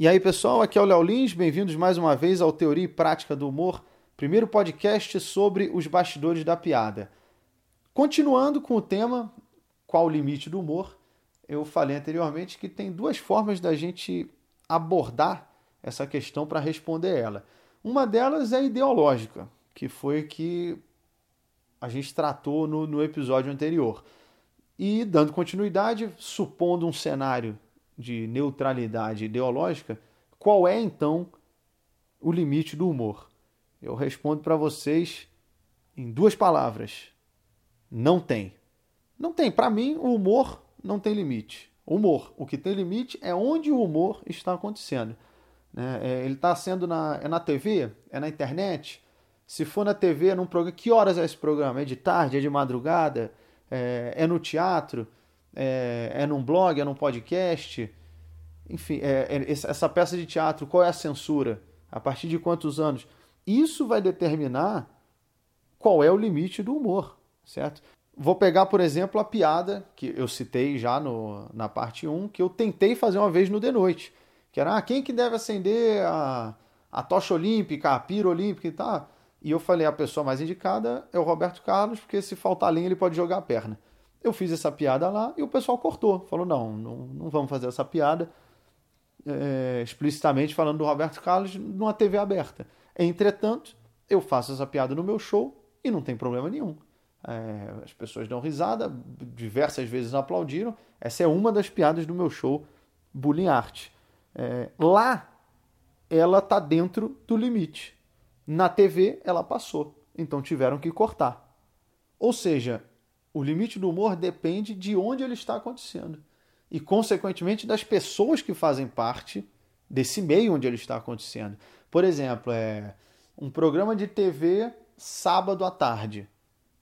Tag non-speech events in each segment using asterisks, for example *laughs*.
E aí, pessoal, aqui é o Léo Lins, bem-vindos mais uma vez ao Teoria e Prática do Humor, primeiro podcast sobre os bastidores da piada. Continuando com o tema Qual o limite do humor? Eu falei anteriormente que tem duas formas da gente abordar essa questão para responder ela. Uma delas é ideológica, que foi que a gente tratou no, no episódio anterior. E dando continuidade, supondo um cenário de neutralidade ideológica, qual é então o limite do humor? Eu respondo para vocês em duas palavras: não tem. Não tem. Para mim, o humor não tem limite. Humor. O que tem limite é onde o humor está acontecendo. Né? É, ele está sendo na, é na TV? É na internet? Se for na TV, é num programa. Que horas é esse programa? É de tarde? É de madrugada? É, é no teatro? é, é num blog, é num podcast, enfim, é, é, essa peça de teatro, qual é a censura, a partir de quantos anos. Isso vai determinar qual é o limite do humor, certo? Vou pegar, por exemplo, a piada que eu citei já no, na parte 1, que eu tentei fazer uma vez no de noite, que era ah, quem que deve acender a, a tocha olímpica, a pira olímpica e tal. E eu falei, a pessoa mais indicada é o Roberto Carlos, porque se faltar linha ele pode jogar a perna. Eu fiz essa piada lá e o pessoal cortou. Falou: não, não, não vamos fazer essa piada é, explicitamente falando do Roberto Carlos numa TV aberta. Entretanto, eu faço essa piada no meu show e não tem problema nenhum. É, as pessoas dão risada, diversas vezes aplaudiram. Essa é uma das piadas do meu show Bullying Art. É, lá, ela está dentro do limite. Na TV, ela passou. Então tiveram que cortar. Ou seja, o limite do humor depende de onde ele está acontecendo e, consequentemente, das pessoas que fazem parte desse meio onde ele está acontecendo. Por exemplo, é um programa de TV sábado à tarde.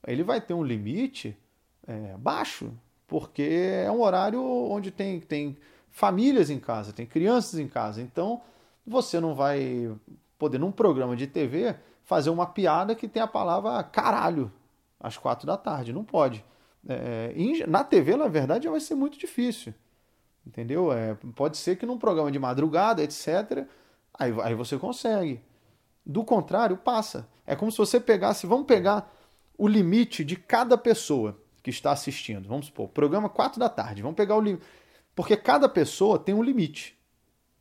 Ele vai ter um limite é, baixo, porque é um horário onde tem, tem famílias em casa, tem crianças em casa. Então, você não vai poder, num programa de TV, fazer uma piada que tem a palavra caralho às quatro da tarde. Não pode. É, na TV, na verdade, vai ser muito difícil. Entendeu? É, pode ser que num programa de madrugada, etc., aí, aí você consegue. Do contrário, passa. É como se você pegasse, vamos pegar o limite de cada pessoa que está assistindo. Vamos supor, programa 4 da tarde. Vamos pegar o limite. Porque cada pessoa tem um limite.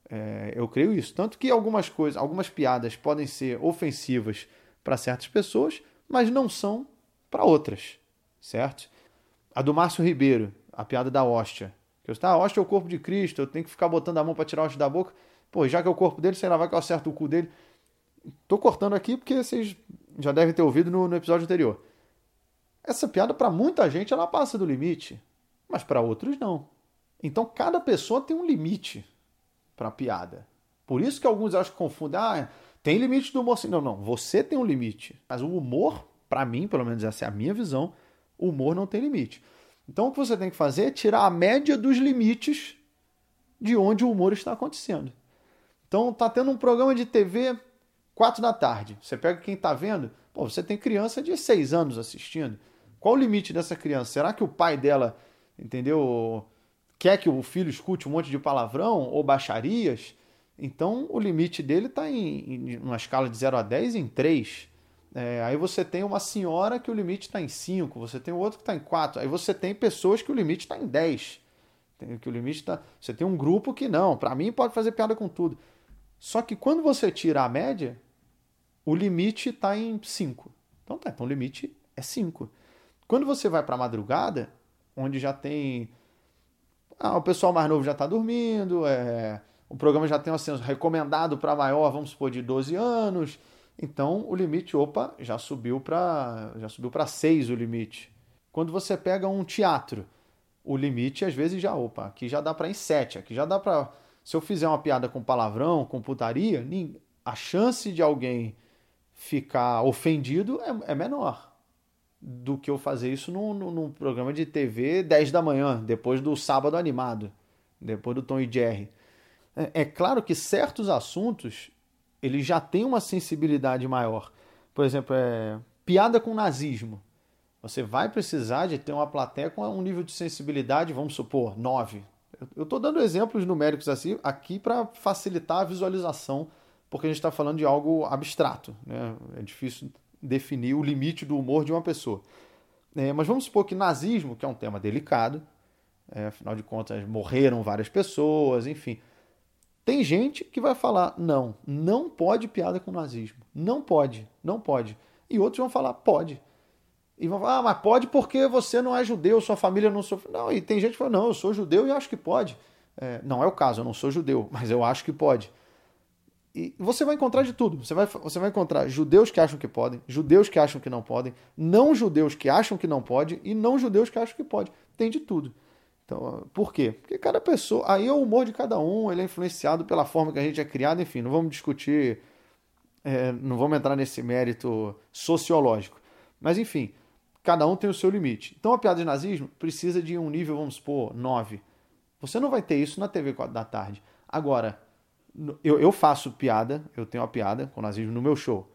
É, eu creio isso. Tanto que algumas coisas, algumas piadas podem ser ofensivas para certas pessoas, mas não são para outras, certo? A do Márcio Ribeiro, a piada da hóstia. Que eu está, a hóstia é o corpo de Cristo, eu tenho que ficar botando a mão para tirar a hóstia da boca. Pô, já que é o corpo dele, sei lá, vai que eu acerto o cu dele. Tô cortando aqui porque vocês já devem ter ouvido no, no episódio anterior. Essa piada, para muita gente, ela passa do limite, mas para outros não. Então, cada pessoa tem um limite para piada. Por isso que alguns acham que confundem. Ah, tem limite do humor. Não, não. Você tem um limite. Mas o humor para mim, pelo menos essa é a minha visão, o humor não tem limite. Então o que você tem que fazer é tirar a média dos limites de onde o humor está acontecendo. Então tá tendo um programa de TV quatro da tarde. Você pega quem está vendo, pô, você tem criança de seis anos assistindo. Qual o limite dessa criança? Será que o pai dela, entendeu, quer que o filho escute um monte de palavrão ou baixarias? Então o limite dele está em, em uma escala de 0 a 10 em 3. É, aí você tem uma senhora que o limite está em 5, você tem outro que está em 4, aí você tem pessoas que o limite está em 10. Que o limite tá... Você tem um grupo que não, para mim pode fazer piada com tudo. Só que quando você tira a média, o limite está em 5. Então tá, então o limite é 5. Quando você vai para a madrugada, onde já tem. Ah, o pessoal mais novo já está dormindo, é... o programa já tem um ascenso recomendado para maior, vamos supor, de 12 anos então o limite, opa, já subiu para já subiu para 6 o limite. Quando você pega um teatro, o limite às vezes já, opa, aqui já dá para em 7, aqui já dá para se eu fizer uma piada com palavrão, com putaria, a chance de alguém ficar ofendido é, é menor do que eu fazer isso num, num, programa de TV 10 da manhã, depois do sábado animado, depois do Tom e Jerry. É, é claro que certos assuntos ele já tem uma sensibilidade maior. Por exemplo, é, piada com nazismo. Você vai precisar de ter uma plateia com um nível de sensibilidade, vamos supor, 9. Eu estou dando exemplos numéricos assim, aqui para facilitar a visualização, porque a gente está falando de algo abstrato. Né? É difícil definir o limite do humor de uma pessoa. É, mas vamos supor que nazismo, que é um tema delicado, é, afinal de contas morreram várias pessoas, enfim. Tem gente que vai falar: não, não pode piada com nazismo. Não pode, não pode. E outros vão falar: pode. E vão falar: ah, mas pode porque você não é judeu, sua família não sofre. Não, e tem gente que fala: não, eu sou judeu e acho que pode. É, não é o caso, eu não sou judeu, mas eu acho que pode. E você vai encontrar de tudo. Você vai, você vai encontrar judeus que acham que podem, judeus que acham que não podem, não judeus que acham que não pode e não judeus que acham que pode. Tem de tudo. Então, por quê? Porque cada pessoa. Aí é o humor de cada um, ele é influenciado pela forma que a gente é criado, enfim, não vamos discutir. É, não vamos entrar nesse mérito sociológico. Mas, enfim, cada um tem o seu limite. Então, a piada de nazismo precisa de um nível, vamos supor, 9. Você não vai ter isso na TV 4 da tarde. Agora, eu, eu faço piada, eu tenho uma piada com nazismo no meu show.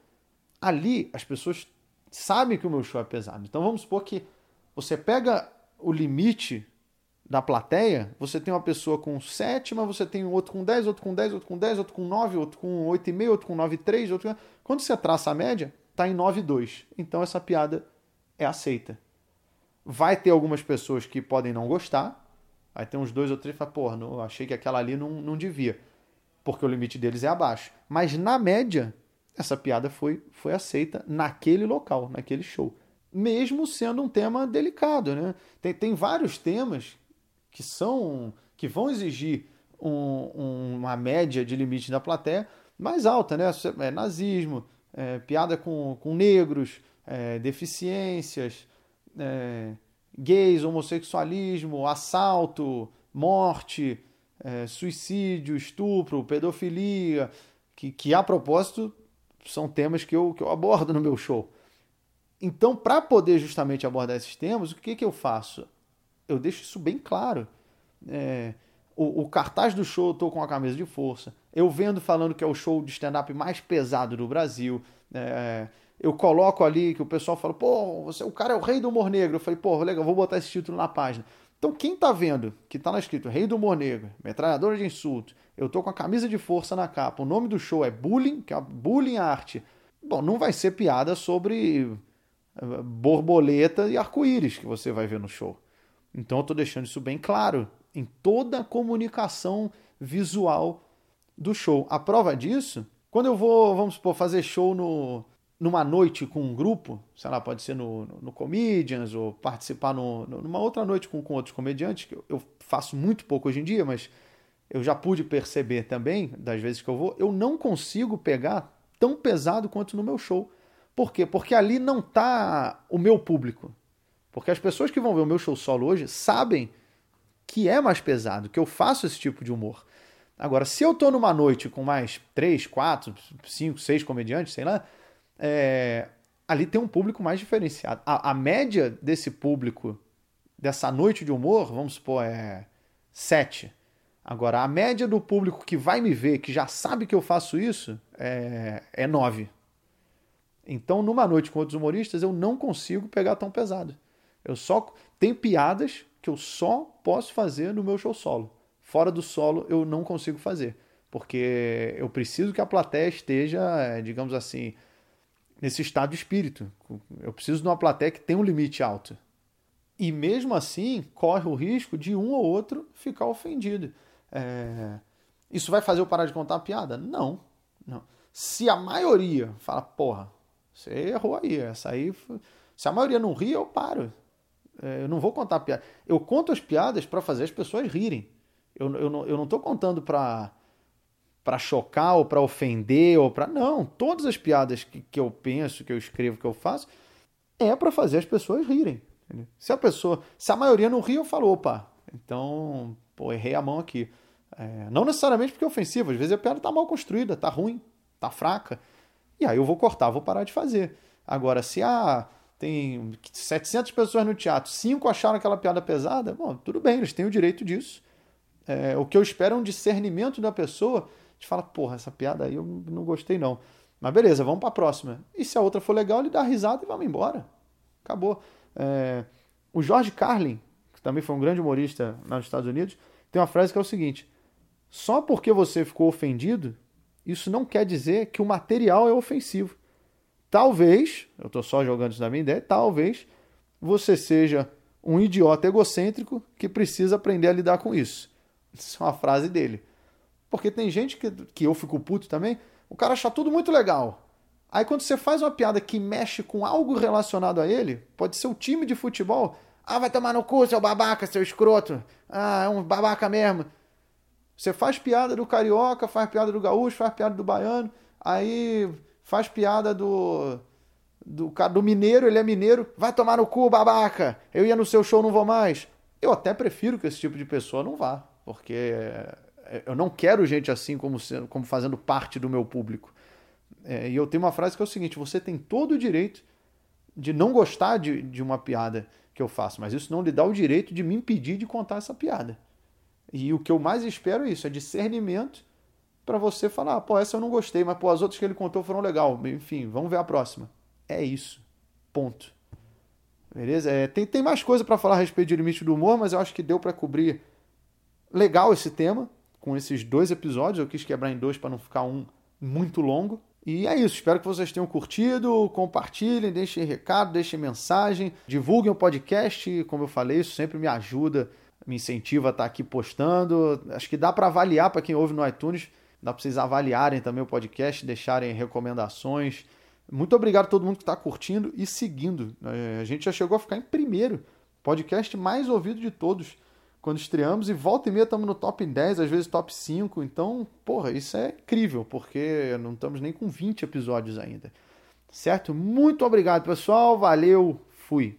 Ali, as pessoas sabem que o meu show é pesado. Então, vamos supor que você pega o limite da plateia, você tem uma pessoa com 7, mas você tem outro com 10, outro com 10, outro com 10, outro com 9, outro com 8,5, outro com 9,3, outro com... Quando você traça a média, está em 9,2. Então essa piada é aceita. Vai ter algumas pessoas que podem não gostar, vai ter uns dois ou três que falam, porra, não, achei que aquela ali não, não devia, porque o limite deles é abaixo. Mas na média, essa piada foi, foi aceita naquele local, naquele show. Mesmo sendo um tema delicado, né? Tem, tem vários temas que são que vão exigir um, uma média de limite da plateia mais alta, né? É, nazismo, é, piada com, com negros, é, deficiências, é, gays, homossexualismo, assalto, morte, é, suicídio, estupro, pedofilia, que, que a propósito são temas que eu, que eu abordo no meu show. Então, para poder justamente abordar esses temas, o que, que eu faço? Eu deixo isso bem claro. É, o, o, cartaz do show eu tô com a camisa de força. Eu vendo falando que é o show de stand-up mais pesado do Brasil. É, eu coloco ali que o pessoal fala, pô, você, o cara é o rei do humor negro. Eu falei, pô, legal, vou botar esse título na página. Então, quem tá vendo que tá lá escrito Rei do Humor Negro, metralhadora de insulto, eu tô com a camisa de força na capa, o nome do show é Bullying, que é Bullying Arte. Bom, não vai ser piada sobre eh, borboleta e arco-íris que você vai ver no show. Então eu estou deixando isso bem claro em toda a comunicação visual do show. A prova disso, quando eu vou, vamos supor, fazer show no, numa noite com um grupo, sei lá, pode ser no, no, no Comedians ou participar no, numa outra noite com, com outros comediantes, que eu, eu faço muito pouco hoje em dia, mas eu já pude perceber também, das vezes que eu vou, eu não consigo pegar tão pesado quanto no meu show. Por quê? Porque ali não está o meu público. Porque as pessoas que vão ver o meu show solo hoje sabem que é mais pesado, que eu faço esse tipo de humor. Agora, se eu tô numa noite com mais três, quatro, cinco, seis comediantes, sei lá, é... ali tem um público mais diferenciado. A, a, média desse público, dessa noite de humor, vamos supor, é sete. Agora, a média do público que vai me ver, que já sabe que eu faço isso, é, é nove. Então, numa noite com outros humoristas, eu não consigo pegar tão pesado. Eu só tenho piadas que eu só posso fazer no meu show solo. Fora do solo eu não consigo fazer, porque eu preciso que a plateia esteja, eh, digamos assim, nesse estado de espírito. Eu preciso de uma plateia que tenha um limite alto. E mesmo assim, corre o risco de um ou outro ficar ofendido. É... Isso vai fazer eu parar de contar a piada? Não. não. Se a maioria fala, porra, você errou aí, essa aí. Se a maioria não ri, eu paro. É, eu não vou contar piada. Eu conto as piadas para fazer as pessoas rirem. Eu, eu, não, eu não tô contando para para chocar ou para ofender ou para não. Todas as piadas que, que eu penso, que eu escrevo, que eu faço é para fazer as pessoas rirem. Entendeu? Se a pessoa, se a maioria não ri, eu falo, opa, então, pô, errei a mão aqui. É, não necessariamente porque é ofensivo, às vezes a piada tá mal construída, tá ruim, tá fraca. E aí eu vou cortar, vou parar de fazer. Agora, se a tem 700 pessoas no teatro, cinco acharam aquela piada pesada, bom, tudo bem, eles têm o direito disso. É, o que eu espero é um discernimento da pessoa de falar, porra, essa piada aí eu não gostei não. Mas beleza, vamos para a próxima. E se a outra for legal, ele dá risada e vamos embora. Acabou. É, o George Carlin, que também foi um grande humorista nos Estados Unidos, tem uma frase que é o seguinte: só porque você ficou ofendido, isso não quer dizer que o material é ofensivo. Talvez, eu estou só jogando isso na minha ideia, talvez você seja um idiota egocêntrico que precisa aprender a lidar com isso. *laughs* Isso é uma frase dele. Porque tem gente que, que eu fico puto também, o cara acha tudo muito legal. Aí quando você faz uma piada que mexe com algo relacionado a ele, pode ser o time de futebol, ah, vai tomar no cu, seu babaca, seu escroto. Ah, é um babaca mesmo. Você faz piada do carioca, faz piada do gaúcho, faz piada do baiano, aí faz piada do do cara do mineiro, ele é mineiro, vai tomar no cu, babaca. Eu ia no seu show, não vou mais. Eu até prefiro que esse tipo de pessoa não vá, porque é, eu não quero gente assim como, como fazendo parte do meu público. É, e eu tenho uma frase que é o seguinte: você tem todo o direito de não gostar de, de uma piada que eu faço, mas isso não lhe dá o direito de me impedir de contar essa piada. E o que eu mais espero é isso, é discernimento para você falar, ah, pô, essa eu não gostei, mas pô, as outras que ele contou foram legal. Enfim, vamos ver a próxima. É isso. Ponto. Beleza? É, tem, tem mais coisa para falar a respeito de limite do humor, mas eu acho que deu para cobrir legal esse tema com esses dois episódios. Eu quis quebrar em dois para não ficar um muito longo. E é isso, espero que vocês tenham curtido, compartilhem, deixem recado, deixem mensagem, divulguem o podcast, como eu falei, isso sempre me ajuda, me incentiva a estar aqui postando. Acho que dá para avaliar para quem ouve no iTunes, dá para vocês avaliarem também o podcast, deixarem recomendações. Muito obrigado a todo mundo que está curtindo e seguindo. É, a gente já chegou a ficar em primeiro, podcast mais ouvido de todos quando estreamos e volta e meia estamos no top 10, às vezes top 5. Então, porra, isso é incrível, porque não estamos nem com 20 episódios ainda. Certo? Muito obrigado, pessoal. Valeu. Fui.